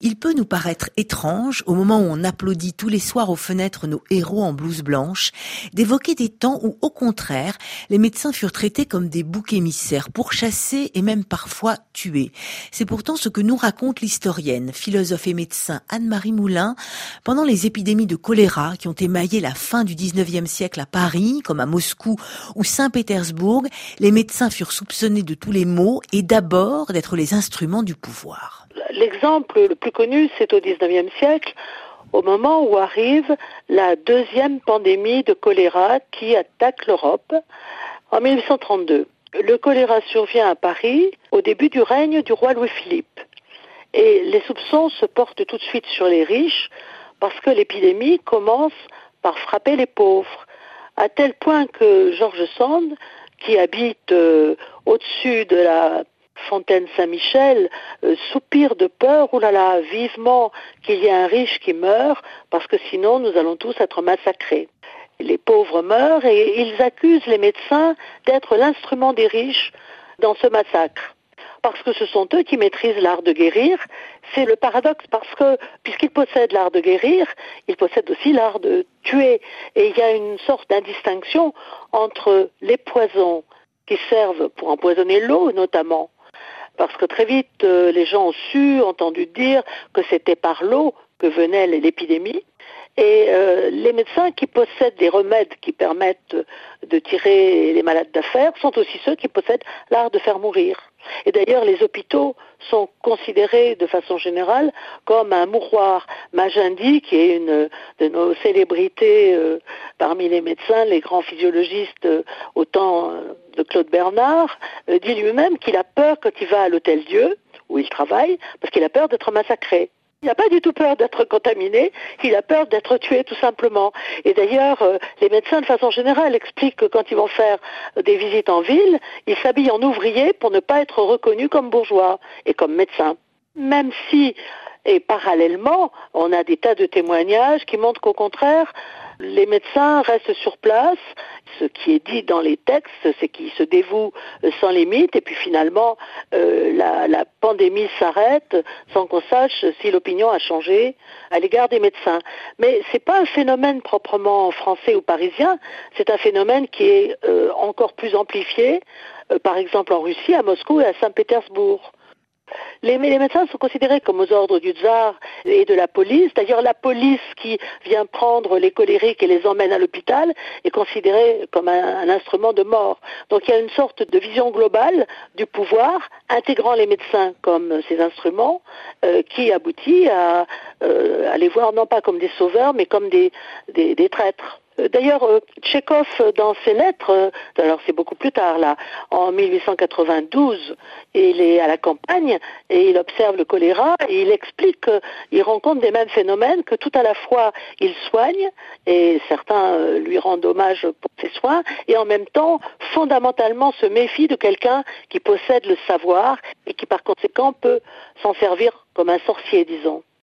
Il peut nous paraître étrange, au moment où on applaudit tous les soirs aux fenêtres nos héros en blouse blanche, d'évoquer des temps où, au contraire, les médecins furent traités comme des boucs émissaires, pourchassés et même parfois tués. C'est pourtant ce que nous raconte l'historienne, philosophe et médecin Anne-Marie Moulin pendant les épidémies de choléra qui ont émaillé la fin du 19e siècle à Paris, comme à Moscou ou Saint-Pétersbourg. Les médecins furent soupçonnés de tous les maux et d'abord d'être les instruments du pouvoir. L'exemple le plus connu, c'est au XIXe siècle, au moment où arrive la deuxième pandémie de choléra qui attaque l'Europe en 1832. Le choléra survient à Paris au début du règne du roi Louis-Philippe. Et les soupçons se portent tout de suite sur les riches parce que l'épidémie commence par frapper les pauvres, à tel point que Georges Sand, qui habite euh, au-dessus de la Fontaine Saint-Michel euh, soupire de peur, oulala, vivement qu'il y ait un riche qui meurt, parce que sinon nous allons tous être massacrés. Les pauvres meurent et ils accusent les médecins d'être l'instrument des riches dans ce massacre. Parce que ce sont eux qui maîtrisent l'art de guérir. C'est le paradoxe parce que, puisqu'ils possèdent l'art de guérir, ils possèdent aussi l'art de tuer. Et il y a une sorte d'indistinction entre les poisons qui servent pour empoisonner l'eau notamment, parce que très vite, euh, les gens ont su, entendu dire que c'était par l'eau que venait l'épidémie. Et euh, les médecins qui possèdent des remèdes qui permettent de tirer les malades d'affaires sont aussi ceux qui possèdent l'art de faire mourir. Et d'ailleurs, les hôpitaux sont considérés de façon générale comme un mouroir. Magendie, qui est une de nos célébrités euh, parmi les médecins, les grands physiologistes au temps de Claude Bernard, dit lui-même qu'il a peur quand il va à l'Hôtel Dieu, où il travaille, parce qu'il a peur d'être massacré. Il n'a pas du tout peur d'être contaminé, il a peur d'être tué tout simplement. Et d'ailleurs, euh, les médecins de façon générale expliquent que quand ils vont faire des visites en ville, ils s'habillent en ouvriers pour ne pas être reconnus comme bourgeois et comme médecins. Même si, et parallèlement, on a des tas de témoignages qui montrent qu'au contraire, les médecins restent sur place. Ce qui est dit dans les textes, c'est qu'ils se dévouent sans limite et puis finalement euh, la, pandémie s'arrête sans qu'on sache si l'opinion a changé à l'égard des médecins. Mais ce n'est pas un phénomène proprement français ou parisien, c'est un phénomène qui est euh, encore plus amplifié, euh, par exemple en Russie, à Moscou et à Saint-Pétersbourg. Les, médecins sont considérés comme aux ordres du tsar et de la police. D'ailleurs, la police qui vient prendre les colériques et les emmène à l'hôpital est considérée comme un, instrument de mort. Donc il y a une sorte de vision globale du pouvoir, intégrant les médecins comme ces instruments, euh, qui aboutit euh, à, les voir non pas comme des sauveurs, mais comme des traîtres. Euh, d'ailleurs, euh, Tchekhov, euh, dans ses lettres, alors c'est beaucoup plus tard, là, en 1892, il est à la campagne et il observe le choléra et il explique qu'il rencontre des mêmes phénomènes, que tout à la fois il soigne, et certains lui rendent hommage pour ses soins, et en même temps, fondamentalement, se méfie de quelqu'un qui possède le savoir et qui par conséquent peut s'en servir comme un sorcier, disons.